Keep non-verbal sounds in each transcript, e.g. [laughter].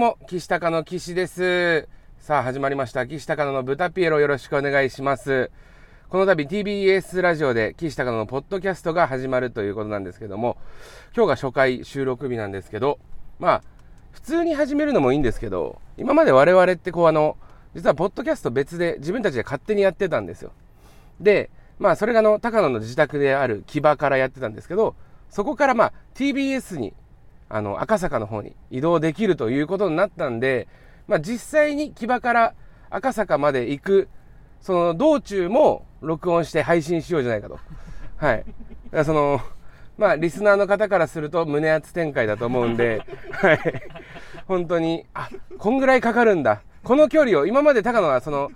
も、岸高の岸です。さあ、始まりました。岸高の豚ピエロよろしくお願いします。この度 TBS ラジオで岸高野のポッドキャストが始まるということなんですけども、今日が初回収録日なんですけど、まあ、普通に始めるのもいいんですけど、今まで我々ってこうあの、実はポッドキャスト別で自分たちで勝手にやってたんですよ。で、まあそれがあの、高野の自宅である木場からやってたんですけど、そこからまあ TBS にあの赤坂の方に移動できるということになったんで、まあ、実際に木場から赤坂まで行くその道中も録音して配信しようじゃないかと。はい。そのまあリスナーの方からすると胸熱展開だと思うんで、はい。本当に、あ、こんぐらいかかるんだ。この距離を、今まで高野はその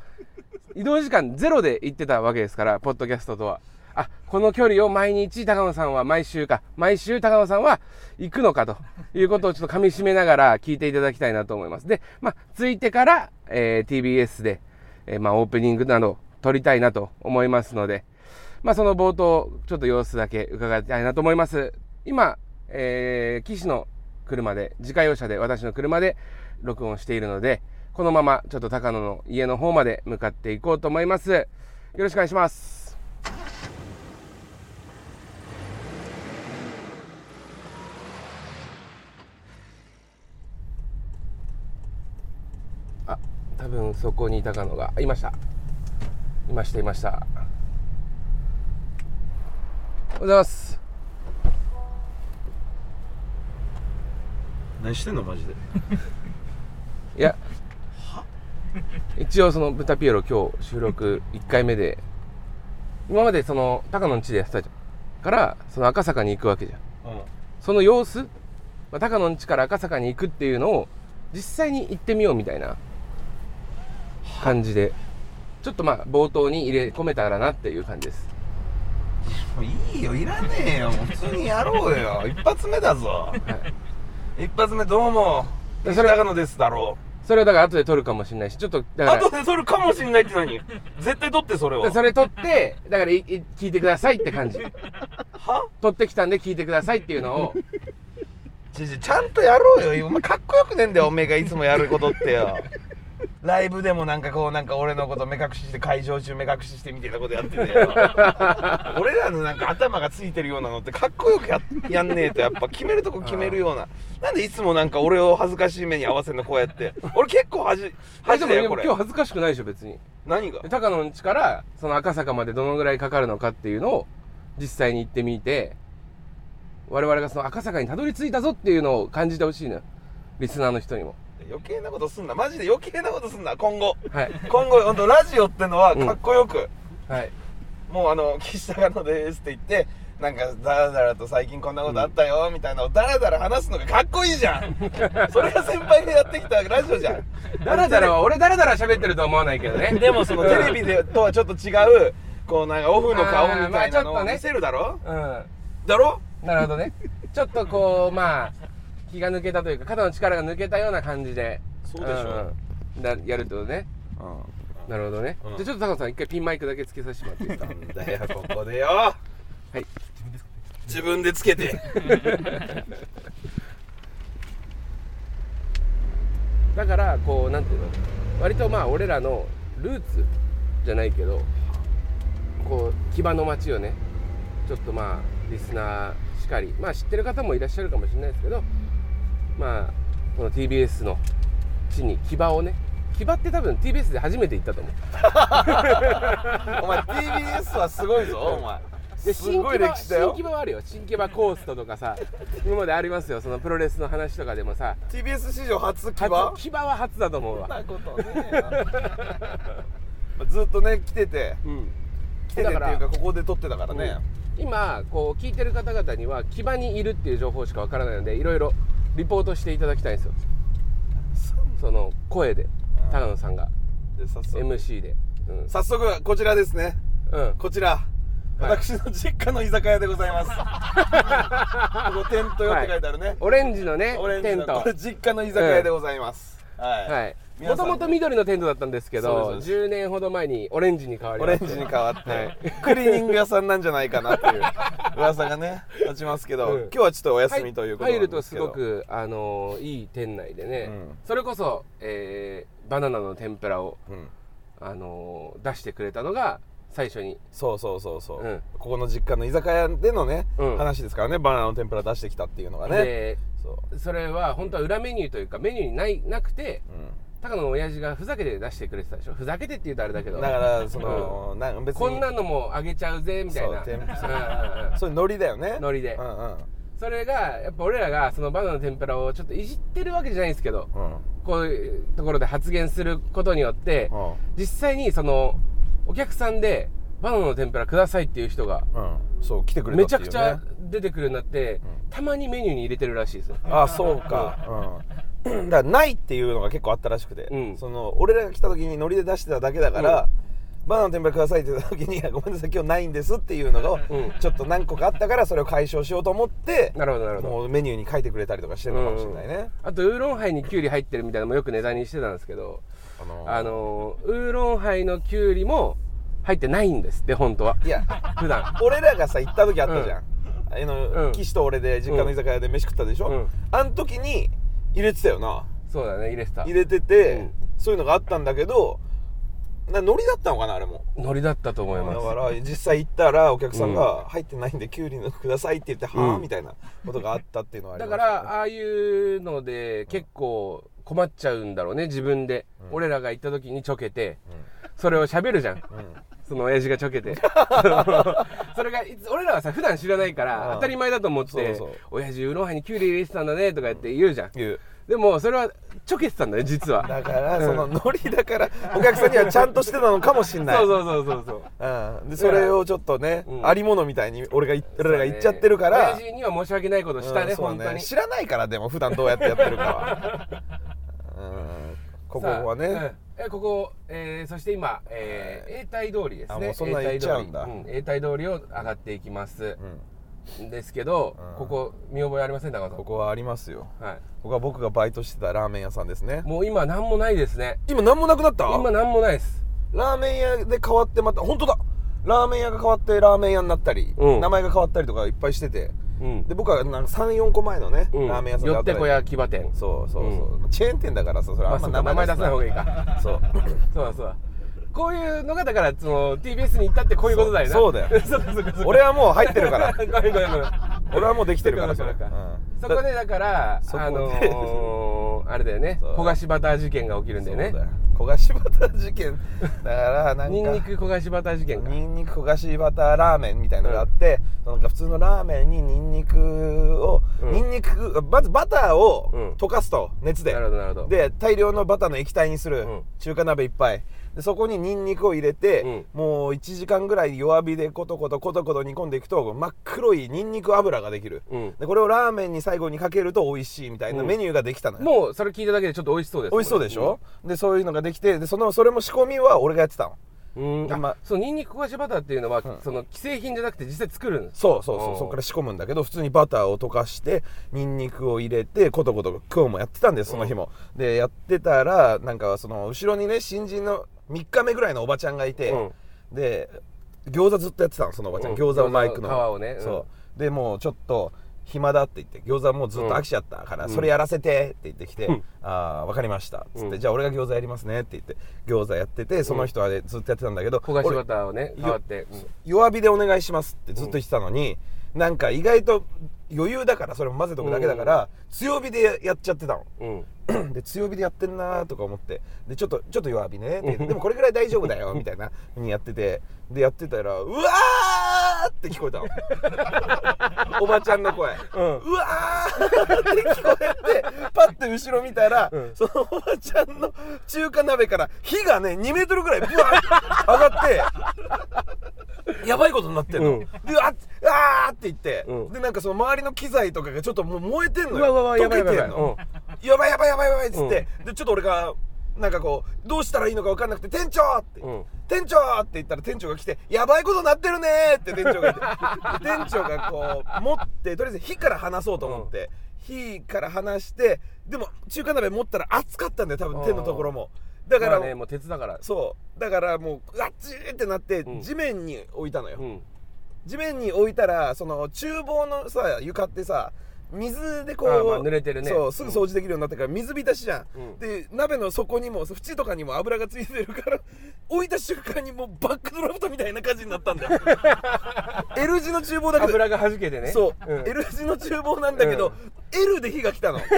移動時間ゼロで行ってたわけですから、ポッドキャストとは。あ、この距離を毎日高野さんは毎週か、毎週高野さんは行くのかと [laughs] いうことをちょっと噛み締めながら聞いていただきたいなと思います。で、まあ、ついてから、えー TBS で、えーまあ、オープニングなど撮りたいなと思いますので、まあ、その冒頭、ちょっと様子だけ伺いたいなと思います。今、えー、岸の車で、自家用車で、私の車で録音しているので、このままちょっと高野の家の方まで向かっていこうと思います。よろしくお願いします。多分そこにいたかのが、あいました。いました、いました。おはようございます。何してんのマジで？[laughs] いや、一応その豚ピエロ今日収録1回目で、今までその高野の地でやってたじゃん。から、その赤坂に行くわけじゃん。その様子、まあ、高野の地から赤坂に行くっていうのを実際に行ってみようみたいな感じで、ちょっとまあ冒頭に入れ込めたらなっていう感じです。もういいよいらねえよ。普通にやろうよ。一発目だぞ。一発目どうも。でそれ高野ですだろそれをだから後で撮るかもしれないし、ちょっとだから後、で撮るかもしんないって何？絶対撮ってそれを。でそれ撮って、だからいい聞いてくださいって感じ。は？撮ってきたんで聞いてくださいっていうのを、ちちちゃんとやろうよ。お前かっこよくねえんだよおめえがいつもやることってよ [laughs] ライブでもなんかこうなんか俺のこと目隠しして会場中目隠ししてみたいなことやってて。よ [laughs] 俺らのなんか頭がついてるようなのってかっこよくややんねえとやっぱ決めるとこ決めるような。なんでいつもなんか俺を恥ずかしい目に合わせんのこうやって。[laughs] 俺結構恥あ恥だよこれ。今日恥ずかしくないでしょ別に。何が？で高野の地からその赤坂までどのぐらいかかるのかっていうのを実際に行ってみて。我々がその赤坂にたどり着いたぞっていうのを感じてほしいのよ。リスナーの人にも余計なことすんな。マジで余計なことすんな。今後。はい。今後本当ラジオってのはかっこよく、はい。もうあの岸高野ですって言ってなんかダラダラと最近こんなことあったよみたいなのをダラダラ話すのがかっこいいじゃん。それが先輩がやってきたラジオじゃん。だらだらは俺だらだら喋ってるとは思わないけどね。でもそのテレビでとはちょっと違うこうなんかオフの顔みたいなのあーまあちょっとね。を見せるだろ？うん。だろなるほどね。ちょっとこうまあ気が抜けたというか肩の力が抜けたような感じで。そうでしょう。ん。だやるってことね。なるほどね、うん。じゃあちょっと高野さん一回ピンマイクだけつけさせてもらっていいですか？なんだよここでよ。はい。自分でつけて。だからこうなんていうの？割とまあ俺らのルーツじゃないけどこう木場の街をねちょっとまあリスナーしかりまあ知ってる方もいらっしゃるかもしれないですけどまあこの TBS の地に木場をね木場って多分 TBS で初めて行ったと思う。[laughs] お前 TBS はすごいぞお前。で新木場はあるよ。新木場コーストとかさ今までありますよ。そのプロレスの話とかでもさ。TBS 史上初騎初馬木場は初だと思うわ。そんなことねえよずっとね来てて。うん。来ててっていうかここで撮ってたからね、今こう聞いてる方々には木場にいるっていう情報しかわからないのでいろいろリポートしていただきたいんですよ。その声で高野さんが。で早速。MC で。うん、早速こちらですね。うん、こちら、私の実家の居酒屋でございます。[laughs] ここテントよって書いてあるね、オレンジのねオレンジテント。のこれ実家の居酒屋でございます、はい、はいもともと緑のテントだったんですけどそうです。そう10年ほど前にオレンジに変わりオましてレンジに変わって、はい。クリーニング屋さんなんじゃないかなっていう [laughs] 噂がね立ちますけど、うん。今日はちょっとお休みということな入るとすごく、あのーいい店内でね、うん。それこそ、えーバナナの天ぷらを、うん。あのー出してくれたのが最初に。そうそうそうそう、うん。ここの実家の居酒屋でのね、うん。話ですからねバナナの天ぷら出してきたっていうのがね。でそう、それは本当は裏メニューというかメニューにないなくて高野の親父がふざけて出してくれてたでしょ？ふざけてって言うとあれだけど。うん、だからその、なん別に。こんなのもあげちゃうぜみたいな。そう。天ぷらうんうんうん。そういうノリだよね。ノリで。うんうん。それがやっぱ俺らがそのバナナの天ぷらをちょっといじってるわけじゃないんですけどうん。こういうところで発言することによってうん。実際にそのお客さんでバナナの天ぷらくださいっていう人がうん、そう来てくれね、ちゃくちゃ出てくるようになってたまにメニューに入れてるらしいですよ。あそうか、うん、だからないっていうのが結構あったらしくて、うん。その俺らが来た時にノリで出してただけだから、バナナの天ぷらくださいって言った時に「ごめんなさい今日ないんです」っていうのがうん。ちょっと何個かあったからそれを解消しようと思ってなるほどなるほど。もうメニューに書いてくれたりとかしてるのかもしれないね、あとウーロンハイにキュウリ入ってるみたいなのもよく値段にしてたんですけどあのーあのーウーロンハイのキュウリも入ってないんですって本当は。いや普段。俺らがさ行った時あったじゃん、あの、うん。岸と俺で実家の居酒屋で飯食ったでしょ、うん。あん時に入れてたよな。そうだね入れてた。入れてて、うん。そういうのがあったんだけどなノリだったのかなあれも。ノリだったと思います。だから実際行ったらお客さんが「入ってないんできゅうりのください」って言って「はあ?」うん。みたいなことがあったっていうのはありだかましたね。らああいうので結構困っちゃうんだろうね自分で、うん。俺らが行った時にちょけてそれを喋るじゃんうん。うんその親父がちょけて。[laughs] それが俺らはさ普段知らないからうん当たり前だと思って親父ウーロンハイにキュウリ入れてたんだねとか言って言うじゃん。言う。でもそれはちょけてたんだね実は。だからそのノリだからお客さんにはちゃんとしてたのかもしんない。そうそうそうそうそうう。ん、でそれをちょっとね、うん。ありものみたいに俺が言俺らが言っちゃってるから、親父には申し訳ないことしたね、うん本当に。知らないからでも普段どうやってやってるかは、[laughs] うん、ここはね、えここ、えーそして今、えー、永代通りですね。あもうそんな行っちゃうんだ。永代通り。を上がっていきます。うん、ですけど、うん。ここ見覚えありません高野さん。ここはありますよ。はい。ここは僕がバイトしてたラーメン屋さんですね。もう今何もないですね。今何もなくなった？今何もないです。ラーメン屋で変わってまた本当だ！ラーメン屋が変わってラーメン屋になったり、うん。名前が変わったりとかいっぱいしててうん。で僕はなんか34個前のね、うん。ラーメン屋さんよってこや場店。そうそうそう、チェーン店だからさそれあんま名前出さない。方がいいか。そう。[laughs] そうだそう。だこういうのがだからその TBS に行ったってこういうことだよな。そうだよ。[laughs] 俺はもう入ってるから。[laughs] ごめんごめんごめん。俺はもうできてるからそうかそうか。うん。そこでだからあのー、あれだよね。そう。焦がしバター事件が起きるんだよね。そうだよ。焦がしバター事件。[laughs] だからなんかニンニク焦がしバター事件か。ニンニク焦がしバターラーメンみたいなのがあって、なんか普通のラーメンにニンニクを、うん。ニンニクまずバターをうん。溶かすと熱で、なるほどなるほど。で大量のバターの液体にする、うん。中華鍋いっぱいでそこにニンニクを入れて、うん。もう1時間ぐらい弱火でコトコトコトコト煮込んでいくと真っ黒いニンニク油ができる、うん。でこれをラーメンに最後にかけると美味しいみたいなうん。メニューができたのよ、もうそれ聞いただけでちょっと美味しそうです美味しそうでしょ、でそういうのができてでそのそれも仕込みは俺がやってたの。うん、でまあそうニンニク焦がしバターっていうのは、うん。その既製品じゃなくて実際作るんですそうそうそうそこから仕込むんだけど普通にバターを溶かしてニンニクを入れてコトコト今日もやってたんですその日も、でやってたらなんかその後ろにね新人の3日目ぐらいのおばちゃんがいて、うん。で餃子ずっとやってたのそのおばちゃん、うん。餃子をマイクの。皮をね。うん。そう。でもうちょっと暇だって言って餃子もうずっと飽きちゃったから、うん。それやらせてって言ってきて「うん。ああ分かりました」っつって、うん。じゃあ俺が餃子やりますね」って言って餃子やっててその人はねずっとやってたんだけど、焦がし俺バターをねよ変わって、弱火でお願いしますってずっと言ってたのに、なんか意外と余裕だからそれも混ぜとくだけだから、強火でやっちゃってたの。うん。う [clears throat] んで強火でやってんなとか思って。でちょっとちょっと弱火ね。[laughs] でもこれぐらい大丈夫だよみたいなふうにやってて。でやってたらうわーって聞こえたの。[laughs] おばちゃんの声、うん。うわーって聞こえてパッて後ろ見たら、うん。そのおばちゃんの中華鍋から火がね2メートルぐらいブワー上がってやばいことになってんの、うん。であっあーって言って、うん。でなんかその周りの機材とかがちょっともう燃えてんのよ。うわうわうわやばいやばいやばい。溶けてんの、やばいやばいやばいやばいっつって、でちょっと俺がなんかこうどうしたらいいのか分かんなくて「店長!」って、うん。店長!」って言ったら店長が来て「やばいことなってるね!」って店長が言って。で店長がこう持ってとりあえず火から離そうと思って、火から離してでも中華鍋持ったら熱かったんだよ多分手のところも。だから、まあねもう鉄だから。そう。だからもうあっちーってなって、うん。地面に置いたのよ、うん。地面に置いたらその厨房のさ床ってさ水でこう、あまあ濡れてるね。そうすぐ掃除できるようになってから水浸しじゃん、うん。で鍋の底にも縁とかにも油がついてるから [laughs] 置いた瞬間にもうバックドラフトみたいな感じになったんだよ。[laughs] L 字の厨房だけど油が弾けてね。そう、ん。L 字の厨房なんだけど、うん。L で火が来たの。[laughs]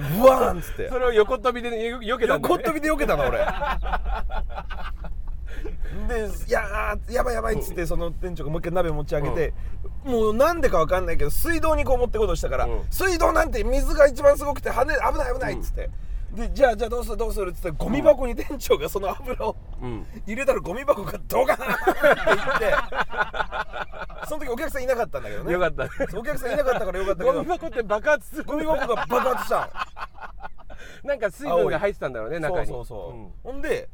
ブワーンっつって。それを横跳びでねよよけたね、横っ飛びで避けたの俺で「いやーやばいやばい」っつってその店長がもう一回鍋持ち上げて、もうなんでかわかんないけど水道にこう持ってこうとしたから、うん。水道なんて水が一番すごくて跳ね危ない危ないっつって、でじゃあじゃあどうするどうするっつってゴミ箱に店長がその油をうん。入れたらゴミ箱がドカーンっていってその時お客さんいなかったんだけどね。よかった。お客さんいなかったからよかったけゴどミ箱って爆発する。ゴミ箱が爆発したの。なんか水分が入ってたんだろうね中に。そうそうそう、ん。ほんで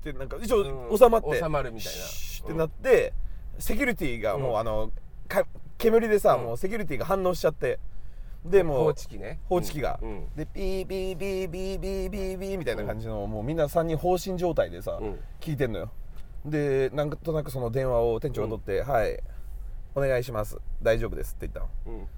ってなんか一応うん。収まって、収まるみたいな。ってなって、セキュリティがもう、うん。あのか煙でさ、うん。もうセキュリティが反応しちゃってでもう報知器ね。報知器が、うん。でピーピーピーピーピーピーピーみたいな感じの、もうみんな3人放心状態でさ、うん。聞いてんのよ。でなんとなくその電話を店長が取って「はい。お願いします。大丈夫です」って言ったの。うん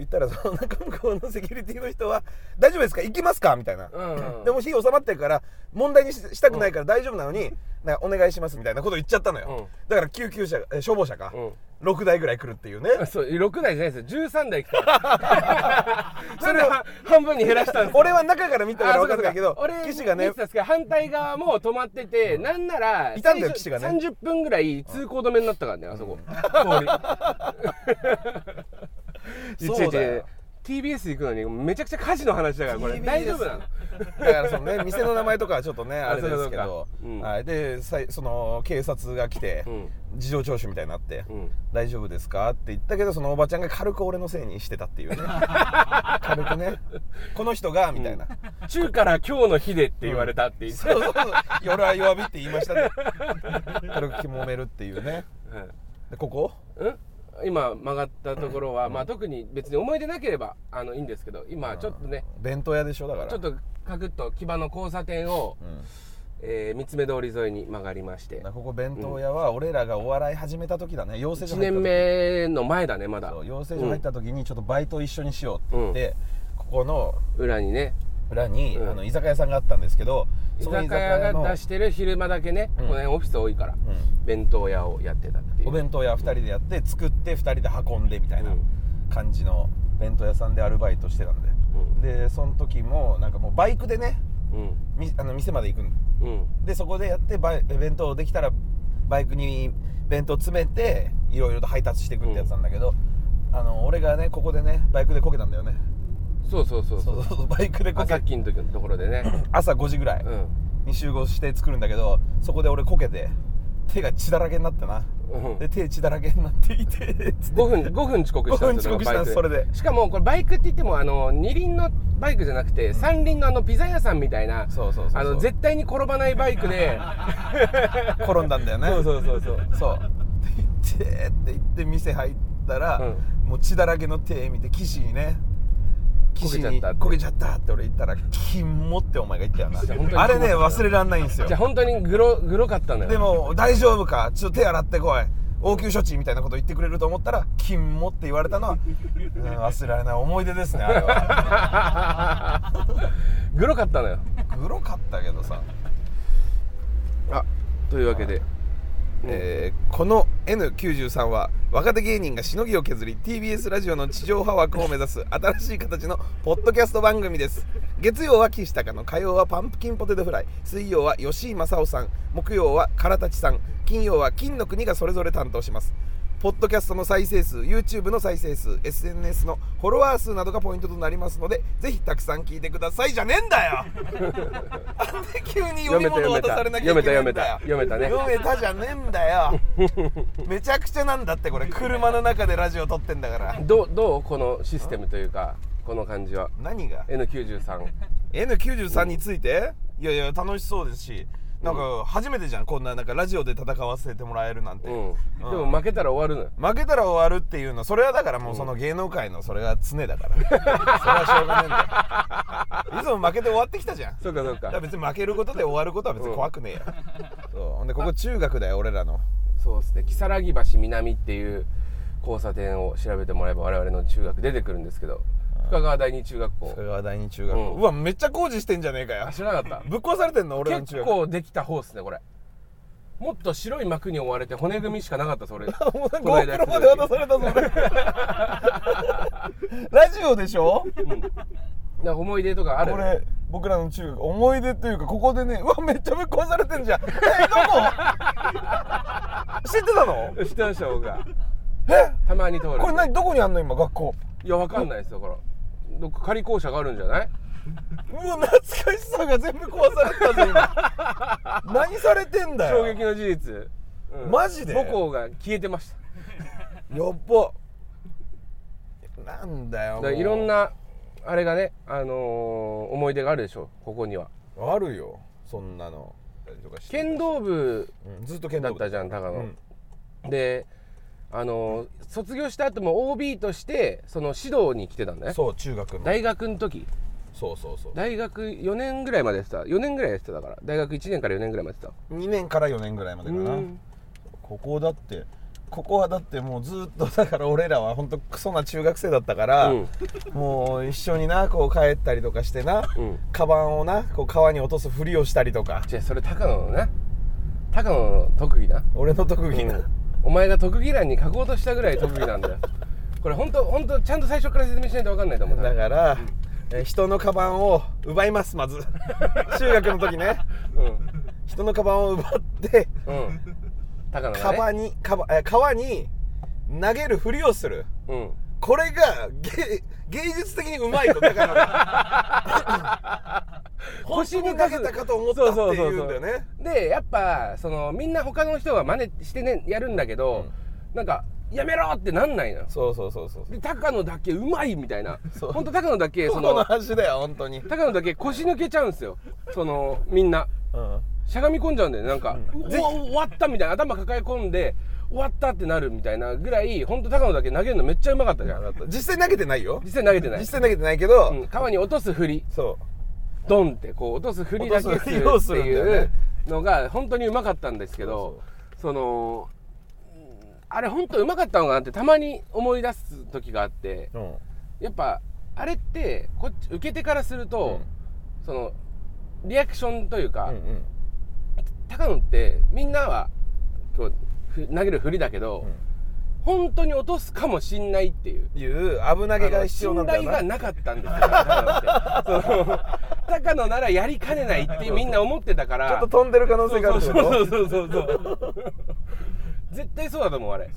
言ったらその中向こうのセキュリティの人は「大丈夫ですか？行きますか?」みたいな、うんうん。でも火収まってるから問題にししたくないから大丈夫なのに、なんかお願いしますみたいなこと言っちゃったのよ、うん。だから救急車え消防車か、うん。6台ぐらい来るっていうね。あそう6台じゃないですよ。13台来た。[laughs] それは半分に減らしたんですよ。俺は中から見たから分かんないけど岸がね反対側も止まってて、なんならいたんだよ岸がね。30分ぐらい通行止めになったからねあそこ、通り [laughs] そう TBS 行くのにめちゃくちゃ火事の話だからこれ。大丈夫なの？だからそのね店の名前とかはちょっとねあれですけど、うん。はい、でさいその警察が来て、うん。事情聴取みたいになって、うん。大丈夫ですか?」って言ったけどそのおばちゃんが軽く俺のせいにしてたっていうね。[laughs] 軽くね。この人がみたいな、中から今日の日でって言われたって言って、そうそうそう。夜は弱火って言いましたね。軽く揉めるっていうね。でここ？うん？今曲がったところは、まあ特に別に思い出なければあのいいんですけど今ちょっとね、弁当屋でしょだから。ちょっとカクッと牙の交差点を、うん。えー三つ目通り沿いに曲がりまして。ここ弁当屋は俺らがお笑い始めた時だね。養成所1入った時。年目の前だねまだ。養成所入った時にちょっとバイト一緒にしようって言って、ここのうん裏にね裏に、うん。あの居酒屋さんがあったんですけど居その酒屋が出してる昼間だけね、うん。この辺オフィス多いから、うん。弁当屋をやってたっていう。お弁当屋2人でやって作って2人で運んでみたいなうん。感じの弁当屋さんでアルバイトしてたんで、うん。でその時もなんかもうバイクでねうん。みあの店まで行くんうん。でそこでやってバイ弁当できたらバイクに弁当詰めていろいろと配達していくってやつなんだけど、あの俺がねここでねバイクでこけたんだよねそうそうそうそう。そうそうバイクでこけ。朝っきの時のところでね。[clears throat] 朝5時ぐらい。うん。に集合して作るんだけどそこで俺こけて手が血だらけになってな。うん。で手血だらけになっていてつって。5分5分遅刻したんですよ5分遅刻したそれで。しかもこれバイクって言ってもあの二輪のバイクじゃなくて三輪のあのピザ屋さんみたいなそうそうそうそう。あの絶対に転ばないバイクで。[laughs] 転んだんだよね。そうそうそうそう。そう。って言ってって言って店入ったら、うもう血だらけの手見て岸にね岸にこけちゃったって。こけちゃったって俺言ったら「キモ」ってお前が言ったよな。あれね忘れらんないんですよ。じゃあ本当にグログロかったのよ。でも「大丈夫か？ちょっと手洗ってこい。応急処置」みたいなこと言ってくれると思ったら「キモ」って言われたのは、うん忘れられない思い出ですねあれは。グロかったのよ。グロかったけどさ。あというわけで、えーこの N93 は若手芸人がしのぎを削り TBS ラジオの地上波枠を目指す新しい形のポッドキャスト番組です。月曜は岸高の火曜はパンプキンポテトフライ水曜は吉井正夫さん木曜は唐立さん金曜は金の国がそれぞれ担当します。ポッドキャストの再生数 YouTube の再生数 SNS のフォロワー数などがポイントとなりますのでぜひたくさん聞いてくださいじゃねえんだよ。なんで急に読み物渡されなきゃいけないんだよ。読めた読めた読めたじゃねえんだよ。めちゃくちゃなんだってこれ。車の中でラジオ撮ってんだから。どうどうこのシステムというかこの感じは？何が？N93 N93 について？いやいや楽しそうですしなんか初めてじゃんこんななんかラジオで戦わせてもらえるなんて、うん、でも負けたら終わるのよ。負けたら終わるっていうのそれはだからもうその芸能界のそれが常だから。[laughs] それはしょうがねえんだよ。も負けて終わってきたじゃん。そうかそうだ。か別に負けることで終わることは別に怖くねえよ、そう。ほんでここ中学だよ俺らの。そうですね。如月橋南っていう交差点を調べてもらえば我々の中学出てくるんですけど深川第二中学校。深川第二中学校、ううんわめっちゃ工事してんじゃねえかよ。あ知らなかった。ぶっ壊されてんの俺の中結学構できた方っすねこれ。もっと白い幕に覆われて骨組みしかなかったそれ。[laughs] もうこの間 GoPro まで渡されたぞ俺。[laughs] ラジオでしょ？なんか思い出とかある？これ僕らの中学思い出というかここでねうわめっちゃぶっ壊されてんじゃん。えどこ？[laughs] 知ってたの？知ってました僕が。え？たまに通る。これ何？どこにあんの今学校？いやわかんないですよこれど仮校舎があるんじゃない？うわ懐かしさが全部壊されたぞ今。[laughs] 何されてんだよ。衝撃の事実、うん。マジで？母校が消えてました。やっば。なんだよいろんなあれがね、あのー思い出があるでしょここには。あるよそんなの。剣道部うんずっと剣道部。だったじゃん高野、うん。であのー卒業した後も OB としてその指導に来てたんだね。そう中学の。大学の時。そうそうそう。大学4年ぐらいまでやってた。4年ぐらいやってただから。大学1年から4年ぐらいまでやって2年から4年ぐらいまでかな。ここだってここはだってもうずっとだから俺らは本当クソな中学生だったから、うん。もう一緒になこう帰ったりとかしてな、うん。カバンをなこう川に落とすふりをしたりとか。じゃあそれ高野のね高野の特技な。俺の特技な、うんお前が特技欄に書こうとしたぐらい特技なんだよ。[laughs] これ本当本当ちゃんと最初から説明しないと分かんないと思うだから、え人のカバンを奪いますまず。[laughs] 中学の時ね。人のカバンを奪ってうん。うん高野がね。川に川に投げるふりをする。うん。これが芸芸術的にうまいとだから。[laughs] 腰に投げたかと思ったって言うんだよね。でやっぱそのみんな他の人は真似してねやるんだけど、なんかやめろってなんないのそうそうそうそうで高野だけうまいみたいな。そう。本当高野だけそそのだよ本当に、高野だけ腰抜けちゃうんですよ。そのみんな。うん、しゃがみ込んじゃうんだよね。なんか、うわ終わったみたいな。頭抱え込んで終わったってなるみたいなぐらい本当高野だけ投げるのめっちゃうまかったじゃん。[laughs] 実際投げてないよ。実際投げてない。実際投げてないけど、うん、川に落とす振り。そドンってこう落とす振りだけするっていうねのが本当にうまかったんですけどそのうんあれ本当うまかったのかなってたまに思い出す時があってう、うん、やっぱあれってこっち受け手からすると、そのリアクションというか、うんうん。高野ってみんなはこうふ投げる振りだけど、本当に落とすかもしんないっていう。いう危なげが必要なんだよな。信頼がなかったんですよ [laughs] 高野ならやりかねないってみんな思ってたから。ちょっと飛んでる可能性があるそうそうそうそう [laughs] 絶対そうだと思うあれ。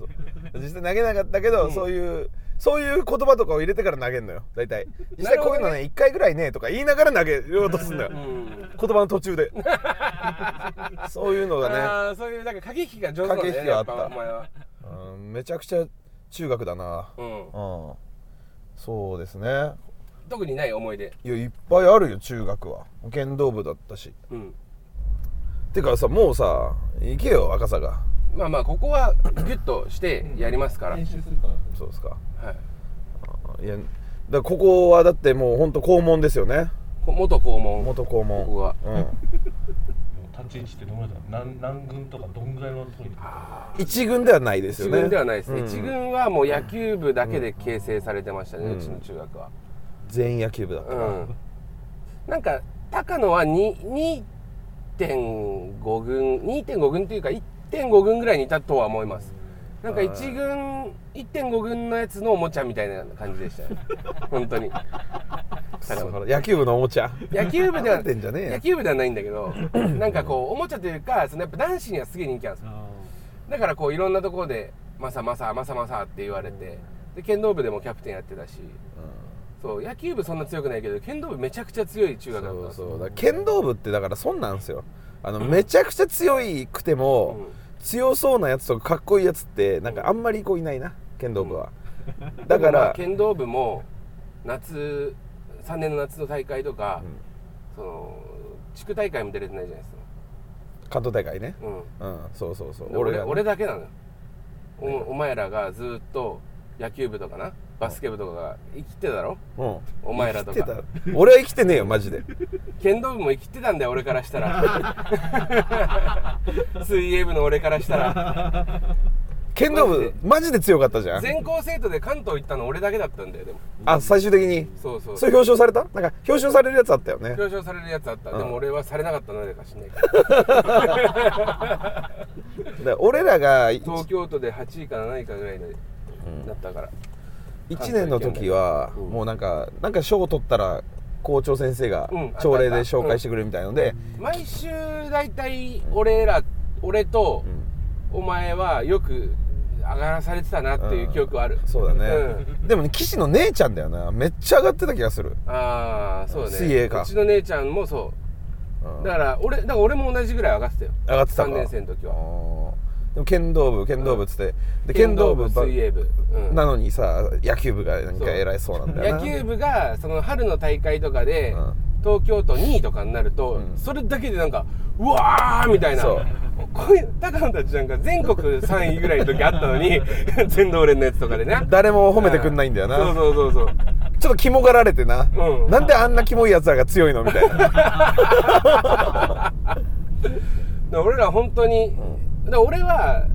実際投げなかったけど、うん。そういうそういう言葉とかを入れてから投げるのよ。大体。実際こういうのね1回ぐらいねとか言いながら投げようとするんだよ、うん言葉の途中で。[laughs] そういうのがね。そういうなんか駆け引きが上手だよね駆け引きがあった。ぱお前は。うんめちゃくちゃ中学だな。うん。うん。そうですね。特にない思い出。いやいっぱいあるよ中学は。剣道部だったし。うん。てかさもうさ行けよ赤坂まあまあここはギュッとしてやりますから、はい、そうですか。い。やだここはだってもう本当校門ですよね。こ元校門。元校門。ここがうん。立ち位置ってどのぐらいだ何何軍とかどんぐらいのところに一軍ではないですよ一ね軍ではないです。ね、うん。一軍はもう野球部だけで形成されてましたね、ううんちの中学は。全員野球部だったな、うん。なんか高野はに2.5軍2.5軍っていうか1.5軍ぐらいにいたとは思います。なんか1軍1.5軍のやつのおもちゃみたいな感じでしたよ [laughs] 本当に。高野野球部のおもちゃ。野球部ではなってんじゃねえよ。野球部ではないんだけど [clears throat] なんかこうおもちゃというかそのやっぱ男子にはすげえ人気なんですよ。だからこういろんなところで「マサマサマサマサ」って言われてで剣道部でもキャプテンやってたしそう野球部そんな強くないけど剣道部めちゃくちゃ強い中学だったんそうそう剣道部ってだからそんなんですよ。あのめちゃくちゃ強いくても、強そうなやつとかかっこいいやつってなんかあんまりこういないな剣道部は、だかまあら、剣道部も夏3年の夏の大会とか、その地区大会も出れてないじゃないですか、関東大会ね。うん、うんそうそうそう。で俺俺だけなのよ。おお前らがずっと野球部とかなバスケ部とかが生きてただろ？うん。お前らとか。俺は生きてねえよマジで。剣道部も生きてたんだよ俺からしたら。[laughs] 水泳部の俺からしたら。剣道部マジで。強かったじゃん。全校生徒で関東行ったの俺だけだったんだよでも。あ最終的に？そうそう。それ表彰された？なんか表彰されるやつあったよね。表彰されるやつあった、うん。でも俺はされなかったのでかしんない [laughs] からで俺らが東京都で8位か7位かぐらいになったから、1年の時はうん。もうなんかなんか賞を取ったら校長先生がうん。朝礼で紹介してくれるみたいので、毎週大体俺ら俺とお前はよく上がらされてたなっていう記憶はある、そうだね、でもね岸の姉ちゃんだよな。めっちゃ上がってた気がする、ああそうだね。水泳か。うちの姉ちゃんもそう。ん。うだから俺だから俺も同じぐらい上がってたよ。上がってたか。3年生の時は。あーでも剣道部剣道部っつって、で剣道部ば水泳部、うん。なのにさ野球部がなんか偉いそうなんだよな。野球部がその春の大会とかで、うん。東京都2位とかになると、うん。それだけでなんかうわーみたいな。そう。こういう高野たちなんか全国3位ぐらいの時あったのに [laughs] 全道連のやつとかでね誰も褒めてくんないんだよな、そうそうそうそう。ちょっと肝がられてな、うん。なんであんなキモいやつらが強いのみたいな。だから俺ら本当に、だ俺は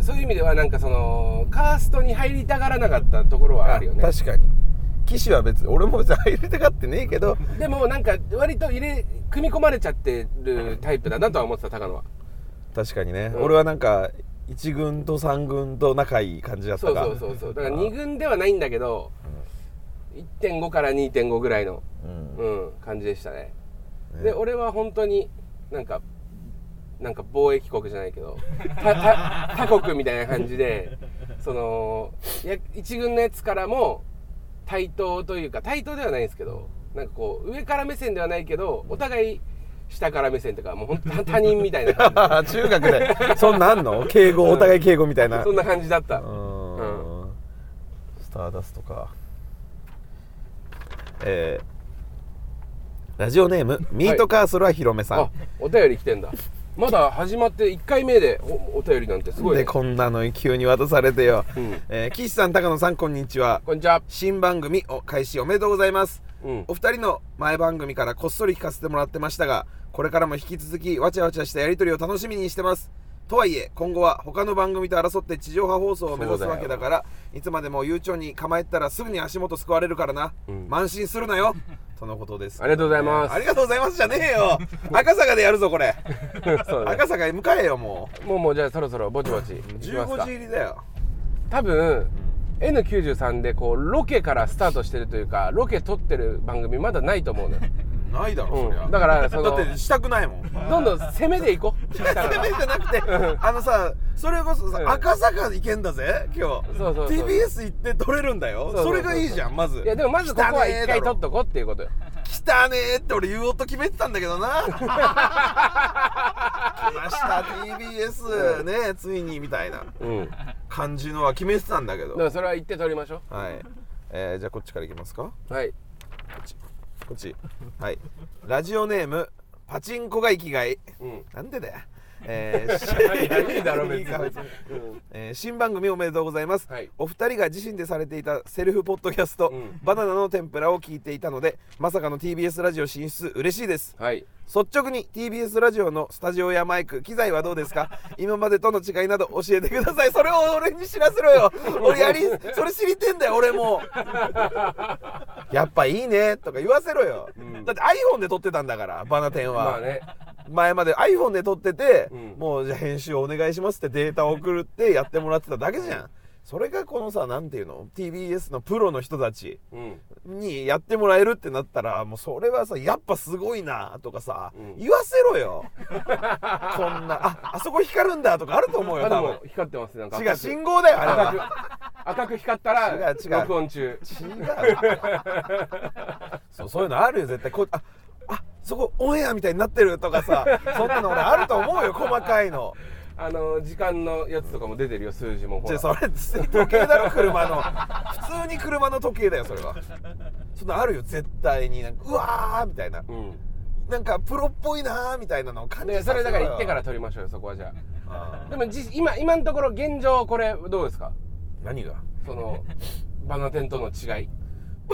そういう意味ではなんかそのカーストに入りたがらなかったところはあるよね。確かに。岸は別に俺も別に入れたがってねえけど。[laughs] でもなんか割と入れ組み込まれちゃってるタイプだなとは思ってた高野は。確かにね、うん。俺はなんか1軍と3軍と仲いい感じだったか。そうそうそうそう。だから2軍ではないんだけど、1.5から2.5ぐらいの、うん。うん、感じでしたね。ね。で俺は本当になんかなんか貿易国じゃないけど [laughs] 他国みたいな感じで [laughs] そのや一軍のやつからも対等というか対等ではないんですけどなんかこう上から目線ではないけどお互い下から目線とかもう本当他他人みたいな感じ [laughs] 中学で。そんなんの？敬語お互い敬語みたいな。そんな感じだった。うーん。スターダストか。えーラジオネームミートカーソルはヒロメさん、あお便り来てんだまだ始まって1回目でおお便りなんてすごいね。でこんなの急に渡されてよ、うん。えー岸さん高野さんこんにちは。こんにちは。新番組お開始おめでとうございます。うん。お二人の前番組からこっそり聞かせてもらってましたがこれからも引き続きわちゃわちゃしたやり取りを楽しみにしてます。とはいえ今後は他の番組と争って地上波放送を目指すわけだからいつまでも悠長に構えてたらすぐに足元すくわれるからな、うん。慢心するなよ [laughs] とのことです。ありがとうございます。ありがとうございますじゃねえよ。[laughs] 赤坂でやるぞこれ。そうね赤坂へ向かえよももうもうじゃあそろそろぼちぼち。う行きます15か。時入りだよ。多分 N93 でこうロケからスタートしてるというかロケ撮ってる番組まだないと思うのよ、ないだろそりゃ、うん、だから [laughs] そのだってしたくないもん。どんどん攻めでいこう。攻めじゃなくてあのさそれこそさ、うん。赤坂行けんだぜ今日。そうそうそう。TBS 行って撮れるんだよ。それがいいじゃんまず。いやでもまずここは一回撮っととこうっていうこと。よ汚ねえって俺言おうと決めてたんだけどな。来ました TBS ねついにみたいな。感じのは決めてたんだけど。らそれは行って撮りましょはい、えーじゃあこっちからいきますか。こうはいっち。はい。ラジオネームパチンコが生きがい。うん。なんでだよえー新番組おめでとうございます、はい。お二人が自身でされていたセルフポッドキャスト、うん。バナナの天ぷらを聞いていたのでまさかの TBS ラジオ進出嬉しいです。はい。率直に TBS ラジオのスタジオやマイク機材はどうですか？[laughs] 今までとの違いなど教えてください。それを俺に知らせろよ。俺やり [laughs] それ知りてんだよ俺も。[laughs] やっぱいいねとか言わせろよ、うん。だって iPhone で撮ってたんだからバナテンは、まあね前まで iPhone で撮ってて、うん。もうじゃあ編集お願いしますってデータを送るってやってもらってただけじゃん。それがこのさなんていうの？TBS のプロの人たちうん。にやってもらえるってなったらもうそれはさやっぱすごいなとかさ、うん。言わせろよ。こんなああそこ光るんだとかあると思うよ多分。も光ってますね。なんか違う信号だよあれ赤くは赤く光ったら違う違う。録音中。違う。そうそういうのあるよ絶対。こうああそこオンエアみたいになってるとかさ [laughs] そんなの俺あると思うよ細かいの。あの時間のやつとかも出てるよ数字もほら。じゃあそれ時計だろ車の。普通に車の時計だよそれは。そんなあるよ絶対に。なんかうわーみたいな。うん。なんかプロっぽいなーみたいなのを感じでそれだから行ってからら撮りましょうよそこはじゃあ。あでもじ今今のところ現状これどうですか？ー何が？そのバナテンとの違い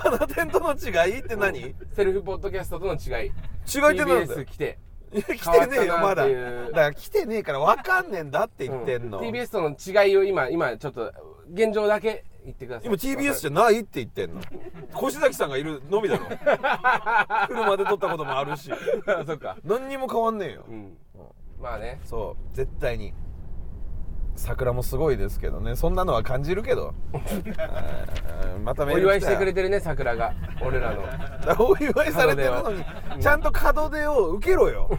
バナテンとの違いって何、違いセルフポッドキャストとの違い。ってなんだ TBS よ来ていや来て。ねえよまだ変わったなっていう。だ。から来てねえから分かんねえんだって言ってんの、うん。TBS との違いを今今ちょっと現状だけ言ってください。今 TBS じゃないって言ってんの。越崎さんがいるのみだろ。[laughs] 車で撮ったこともあるし。ゃ [laughs] そっか。何にも変わんねえよ、うん。まあね。そう絶対に桜もすごいですけどね。そんなのは感じるけど。[laughs] またお祝いしてくれててるね桜が。俺らの。[laughs] お祝いされてるのに。ちゃんと門出を受けろよ。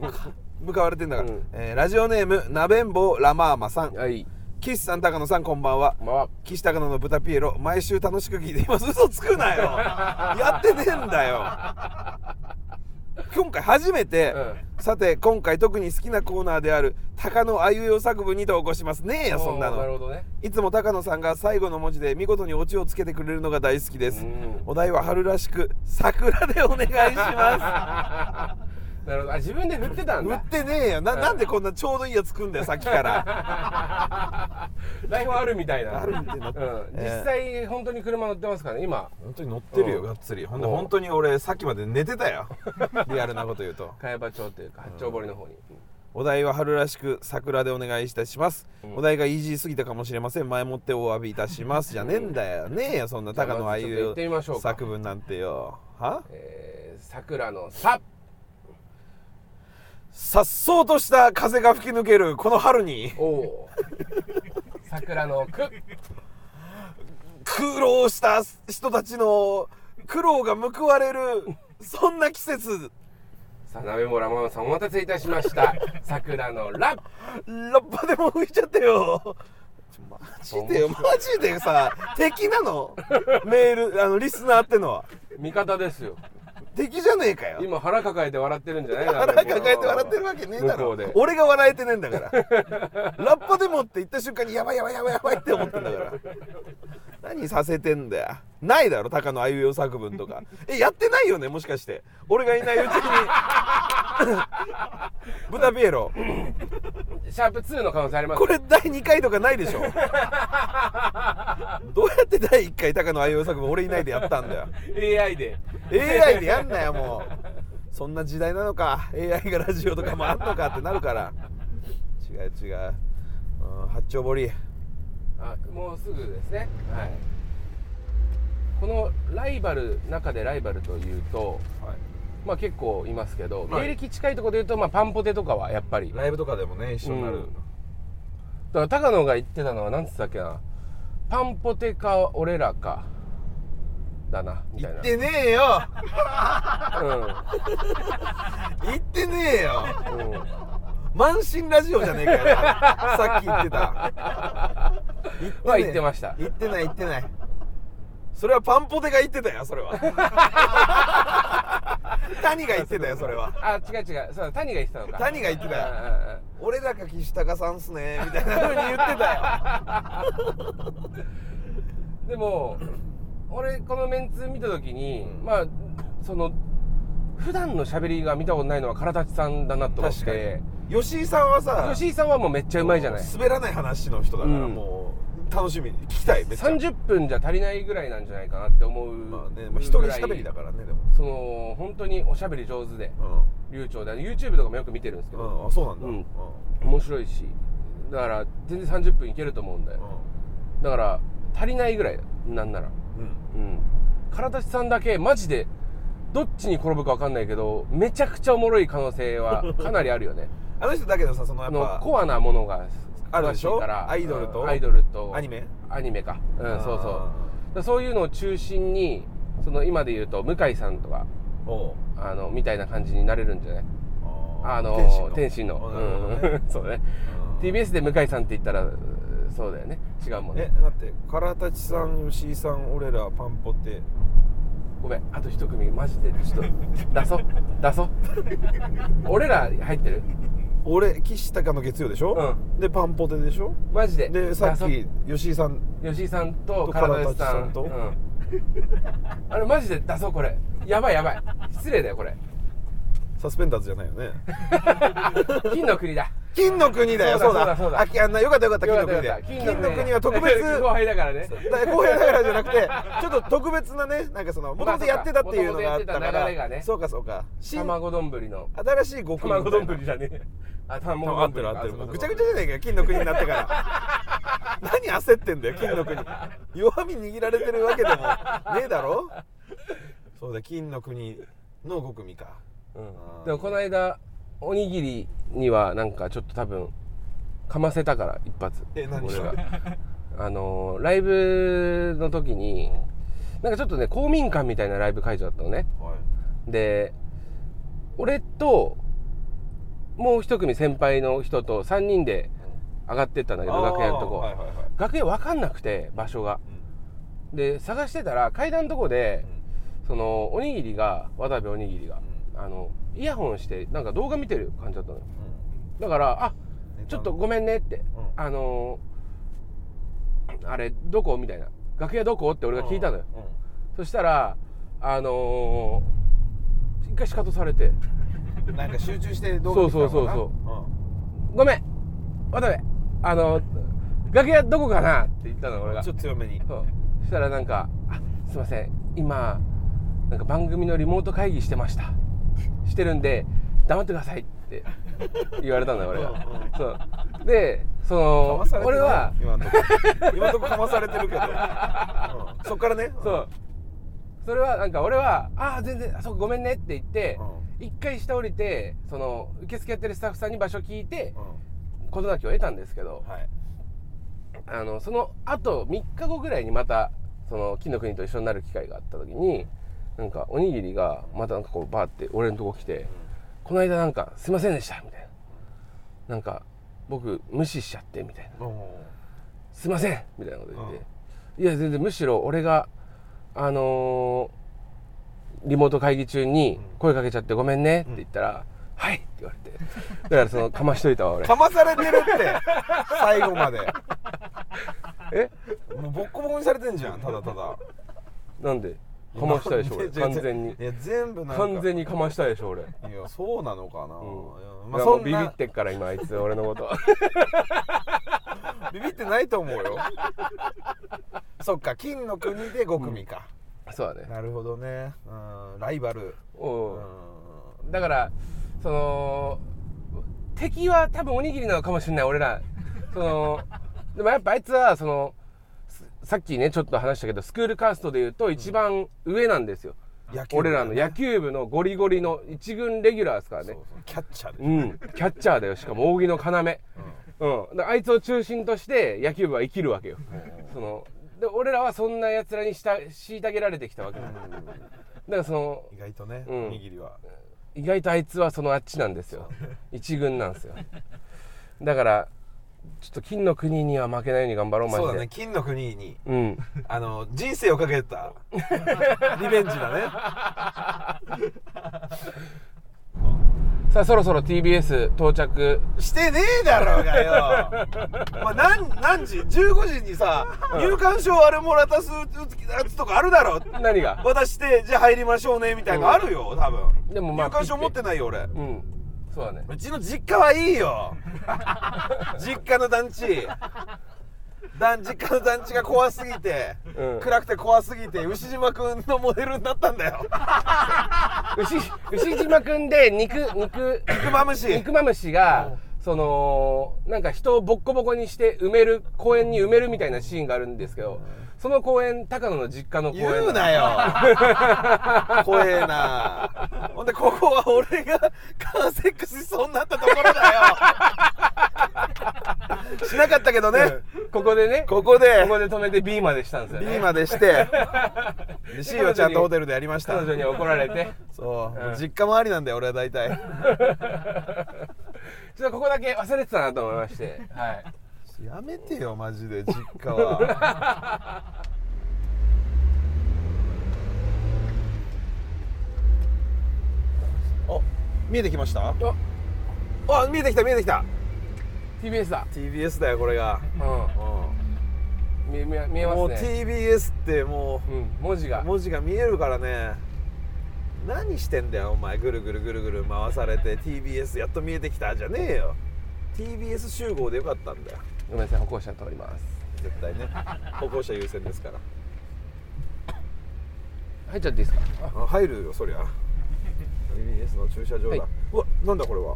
[laughs] 向かわれてんだから、うん。えーラジオネームなべんぼうラマーマさん。はい。岸さん高野さんこんばんは。まあ岸高野の豚ピエロ。毎週楽しく聞いています。嘘つくなよ。やってねえんだよ今回初めて、さて今回特に好きなコーナーである高野あいうえお作文に投稿しますねえよそんなの。なるほどね。いつも高野さんが最後の文字で見事にオチをつけてくれるのが大好きです。うん。お題は春らしく桜でお願いしま [laughs] なるほど。あ自分で振ってたす売っんだてねえよ。ななんでこんなちょうどいいやつくんだよさっきから [laughs] 台本あるみたいなあるみたいなうん、え実際本当に車乗ってますからね今。本当に乗ってるようん。がっつり。ほんでうん。本当に俺さっきまで寝てたよ。リアルなこと言うと。[laughs] 茅場町というか八丁堀の方に、お題は春らしく桜でお願いいたします、うん。お題がイージーすぎたかもしれません。前もってお詫びいたします。じゃねえんだよねえよそんな高野あいう作文なんてよ。は？えー、桜の「ささっそうとした風が吹き抜けるこの春に」おお桜の「く」苦労した人たちの苦労が報われるそんな季節。さあ鍋もラママさんお待たせいたしました。桜の「ラ」ラッパでも吹いちゃってよ。マジでよ。マジでさ敵なの？メールあのリスナーってのは。味方ですよ敵じゃねえかよ。今腹抱えて笑ってるんじゃない腹抱えて笑ってるわけねえだろ。俺が笑えてねえんだから。ラッパでもって言った瞬間にやばいやばいやばいやばいって思ってんだから。何させてんだよ。ないだろ高野あいうえお作文とか。えやってないよねもしかして。俺がいないうちに [laughs] 豚ピエロ。シャープ2の可能性あります。これ第2回とかないでしょ。[laughs] どうやって第1回高野あいうえお作文俺いないでやったんだよ。AI で。AI でやんなよもう。そんな時代なのか。AI がラジオとかもあんのかってなるから。違う違う、うん、八丁堀。あもうすぐですね。はい。このライバル中でライバルというとまあ結構いますけど、はい。芸歴近いところで言うと、まあ、パンポテとかはやっぱり。ライブとかでもね一緒になる、うん。だから高野が言ってたのは何つったっけな。パンポテか俺らか。だなみたいな。言ってねえよ。う言ってねえよ。ん、うん、満身ラジオじゃねえかよ。さっき言ってた。言ってねえは言ってました。言ってない言ってない。それはパンポテが言ってたよそれは [laughs] 谷が言ってたよそれは。あ違う違う。そうだ谷が言ってたのか。谷が言ってたよ。俺らか岸高さんっすねみたいな風に言ってたよ。[laughs] でも俺このメンツ見た時に、うん。まあその普段の喋りが見たことないのは唐立さんだなと思っ確かてに吉井さんはさ吉井さんはもうめっちゃうまいじゃない。滑らない話の人だから、うん。もう楽しみに。聞きたいめっちゃ。30分じゃ足りないぐらいなんじゃないかなって思うまあね、まあ、一人喋りだからねでも。その本当におしゃべり上手で。う流暢で YouTube とかもよく見てるんですけん、ど、うん、あそうなんだ、うん。うん。面白いし。だから全然30分いけると思うんだよ。だから足りないぐらいだなんなら。うん。うん。唐立さんだけマジでどっちに転ぶか分かんないけどめちゃくちゃおもろい可能性はかなりあるよね。[laughs] あの人だけどさそのやあのっぱコアなものがあるでしょ？アイドルと？うん。アイドルと。アニメ？アニメか。うんそうそう。そういうのを中心にその今で言うと向井さんとかあのみたいな感じになれるんじゃない？あの天心の。うん。[laughs] そうね。うん。TBS で向井さんって言ったらそうだよね。違うもんね。えだって。唐立さん吉井さん俺らパンポって。ごめん。あと一組。マジで。ちょっと出そう。出そう。[laughs] 俺ら入ってる？俺岸高の月曜でしょ、でパンポテでしょ？マジで。でさっき吉井さん吉井さんとと唐立さん。さんと？うん、あれマジで出そうこれ。やばいやばい。失礼だよこれサスペンダーズじゃないよね。[laughs] 金の国だ。金の国だよ。そそううだだそうだ。あきあんなよかったよかった金の国よかった。よかったで金の国は特別。[laughs] 後輩だからね。だ公平だからじゃなくてちょっと特別なねなんかそのもともとやってたっていうのがあったから。そうかそうか。新卵丼の。新しい極み卵丼じゃねえ。あ卵合ってる合ってる。もうぐちゃぐちゃじゃないかよ金の国になってから。[laughs] 何焦ってんだよ金の国。弱み握られてるわけでもねえだろ。そうだ金の国の極みかうん。でもこの間おにぎりにはなんかちょっと多分かませたから一発。え何俺が [laughs] あのーライブの時になんかちょっとね公民館みたいなライブ会場だったのね。はい。で俺ともう一組先輩の人と3人で上がってったんだけど楽屋のとこ、はいはいはい。楽屋分かんなくて場所が。で探してたら階段のとこでそのおにぎりが渡部おにぎりがあのイヤホンしてなんか動画見てる感じだったのよ。だからあちょっとごめんねって、うん。あのあれどこ？みたいな。楽屋どこ？って俺が聞いたのよ、そしたらあのー一回シカトされて。う [laughs] んなんか集中して動画見てたのかな。そうそうそうごめん。渡部。あの楽屋どこかな？って言ったの俺が。うんちょっと強めに。そう。そしたらなんか「あすいません。今なんか番組のリモート会議してましたしてるんで黙ってください」って言われたんだよ俺がうんうん。そう。でそかの俺は今のとこ。今のとこかまされてるけど、うん。そっからね。そう。それはなんか俺は「ああ全然あそうごめんね」って言ってう一回下降りてその受付やってるスタッフさんに場所聞いて事なきを得たんですけどはい。あのそのあと3日後ぐらいにまたその金の国と一緒になる機会があった時になんかおにぎりがまたなんかこうバーって俺のとこ来て「この間なんかすいませんでした」みたいな。なんか僕無視しちゃってみたいな。う。ん「すいません」みたいなこと言って「いや全然むしろ俺があのーリモート会議中に声かけちゃってごめんね」って言ったら「はい」って言われて。だからそのかましといたわ俺。かまされてるって最後まで。[laughs] え？もうボッコボコにされてんじゃんただただ。なんで？かましたでしょ俺完全に。いや全部なんか。完全にかましたでしょ俺。いやそうなのかな、うん。まあ、まあそんな。ビビってっから今あいつ俺のこと。[laughs] ビビってないと思うよ。[laughs] そっか金の国で5組か、そうだね。なるほどね、うん、ライバル、おう。うだからその敵は多分おにぎりなのかもしれない俺ら。そのでもやっぱあいつはそのすさっきねちょっと話したけどスクールカーストでいうと一番上なんですよ、ん野球部俺らの野球部のゴリゴリの一軍レギュラーですからね。キャッチャーで、うん。キャッチャーだよ。しかも扇の要。うん、だからあいつを中心として野球部は生きるわけよ、そので俺らはそんな奴らにした虐げられてきたわけだ、だからその意外とね、うん。おにぎりは。意外とあいつはそのあっちなんですよ。一軍なんですよ。だからちょっと金の国には負けないように頑張ろうマジで。そうだね金の国に。うん。[laughs] あの人生をかけた。[laughs] リベンジだね。[laughs] さあそろそろ TBS 到着。してねえだろうがよ。お前何何時？15時にさ入館証あれもらたすやつとかあるだろ？何が？渡してじゃあ入りましょうねみたいなのあるよ多分。でもまあ入館証持ってないよ俺。うんそうだね。うちの実家はいいよ。[laughs] 実家の団地。団実家の団地が怖すぎて、うん。暗くて怖すぎて牛島くんのモデルになったんだよ。[laughs] 牛牛島くんで肉肉肉まむし。肉まむしがそのなんか人をボッコボコにして埋める公園に埋めるみたいなシーンがあるんですけどその公園高野の実家の公園言うなよ。[laughs] 怖えな。ほんでここは俺がカーセックスしそうになったところだよ。[laughs] しなかったけどね、ここでね。ここで。ここで止めて B までしたんですよ B ねまでして。[laughs] で C はちゃんとホテルでやりました。彼女に怒られて。そう、うん。実家周りなんだよ俺は大体。ちょっとここだけ忘れてたなと思いまして。はいやめてよマジで [laughs] 実家は。[laughs] あ見えてきました？ああ見えてきた見えてきた。TBS だ。TBS だよこれが、うん。見見見えもうますね。TBS ってもうん文字が。う文字が見えるからね。何してんだよお前。ぐるぐるぐるぐる回されて TBS やっと見えてきたじゃねえよ。TBS 集合でよかったんだよごめんなさい歩行者通ります。絶対ね。歩行者優先ですから。入っちゃっていいですか？あ入るよそりゃ。TBS の駐車場だ、はい。うわなんだこれは？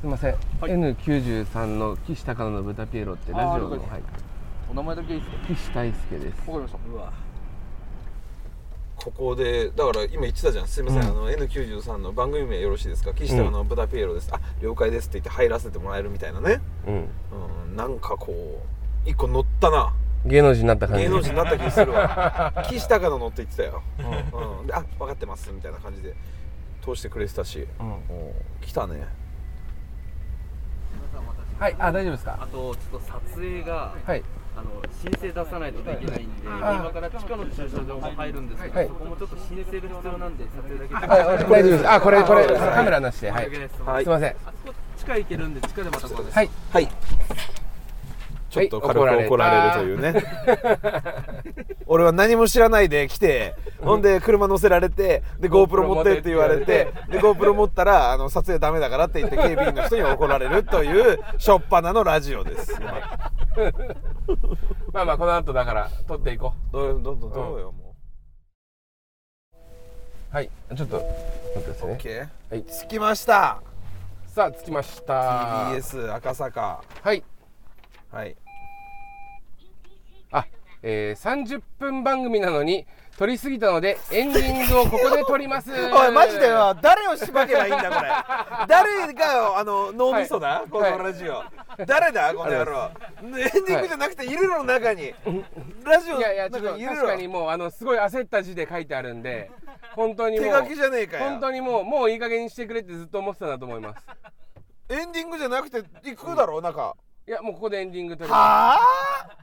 すみません、N93 の岸高野の豚ピエロってラジオの、はい、お名前だけいいですか？岸大輔です。わかりました。うわここでだから今言ってたじゃん。すいません、うん。あの N93 の番組名よろしいですか？岸高の豚ピエロです、あ了解ですって言って入らせてもらえるみたいなね。うん。うん。なんかこう一個乗ったな。芸能人になった感じ。芸能人になった気するわ。[laughs] 岸高野乗って言ってたよ、うん。であ分かってますみたいな感じで通してくれてたし、うん。うん来たね。はいあ大丈夫ですか？あとちょっと撮影がはいあの申請出さないとできないんであ今から地下の駐車場も入るんですけど、はい。そこもちょっと申請が必要なんで撮影だけはい大丈夫です。あこれこれはい。カメラなしで。はい。はいす。いません。あそこ地下行けるんで地下でまたこうです。はい。はい。ちょっと軽く怒られるというね、俺は何も知らないで来てほんで車乗せられてで GoPro 持ってって言われて。で GoPro 持ったらあの撮影ダメだからって言って警備員の人に怒られるというしょっぱなのラジオです [laughs] まあまあこの後だから撮っていこどうどんどんどうよもう。はい。ちょっと待ってくださういね。OK はい。着きました。さあ着きました。TBS 赤坂。はい。はい。あ、えー、30分番組なのに撮りすぎたのでエンディングをここで撮ります。[laughs] おいマジでよ。誰をしばけばいいんだこれ。[laughs] 誰がよあの脳みそだ、はい。このラジオ、誰だこの野郎。エンディングじゃなくているの中に、ラジオいやいやちょっと確かにもうあのすごい焦った字で書いてあるんで [laughs] 本当にもう手書きじゃねえかよ。本当にもうもういい加減にしてくれってずっと思ってたなと思います。エンディングじゃなくて行くだろう中。いやもうここでエンディング撮りまはあ？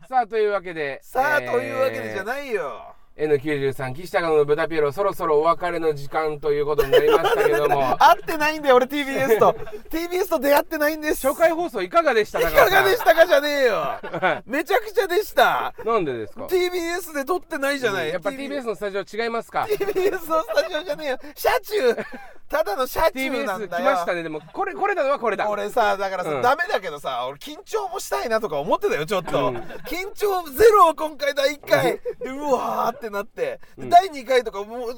すさあというわけでさあ、えーというわけでじゃないよ N93 岸高野の豚ピエロそろそろお別れの時間ということになりましたけども。[laughs] 会ってないんだよ俺 TBS と。[laughs] TBS と出会ってないんです。初回放送いかがでしたいかかがでしたかじゃねえよ。はめちゃくちゃでした。いなんでですか？TBS で撮ってないじゃない。やっぱ TBS のスタジオ違いますか？TBS のスタジオじゃねえよ。車中ただの車中なんだよ。来ましたね。でもこれこれなのはこれだ。俺さだからさ、うん。ダメだけどさ俺緊張もしたいなとか思ってたよちょっと、うん。緊張ゼロ今回第1回でうわーってなって、で第2回とかもういい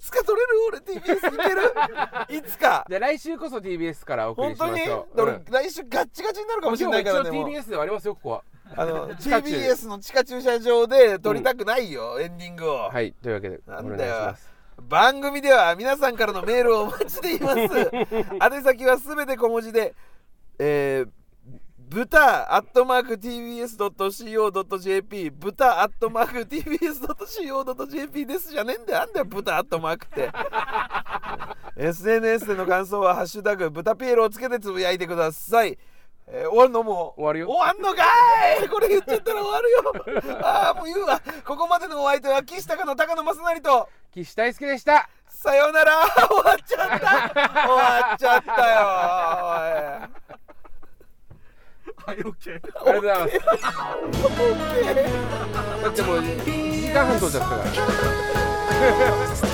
つか撮れる俺 TBS いける？[laughs] いつか。で来週こそ TBS からお送りし本当に、ましょう、で俺うん。来週ガッチガチになるかもしでも一応れないからねも。う TBS ではありますよここは。あの地下駐 TBS の地下駐車場で撮りたくないよ、エンディングを、はい。というわけでお願いしなんだよます番組では皆さんからのメールをお待ちしています。[laughs] 宛先はすべて小文字でえー豚アットマーク TBS.CO.JP 豚アットマーク TBS.CO.JP ですじゃねえんだよなんだよ豚アットマークって。[laughs] SNS での感想は「ハッシュタグ豚ピエロ」をつけてつぶやいてくださいえー終わるのもう？終わるよ。終わんのかい！[laughs] これ言っちゃったら終わるよ。[laughs] ああもう言うわ。ここまでのお相手は岸高の高野正成と。岸大輔でした。さようなら。[laughs] 終わっちゃった。終わっちゃったよはい。OK ありがとうございます。だってもう1時間半撮っちゃったから。N9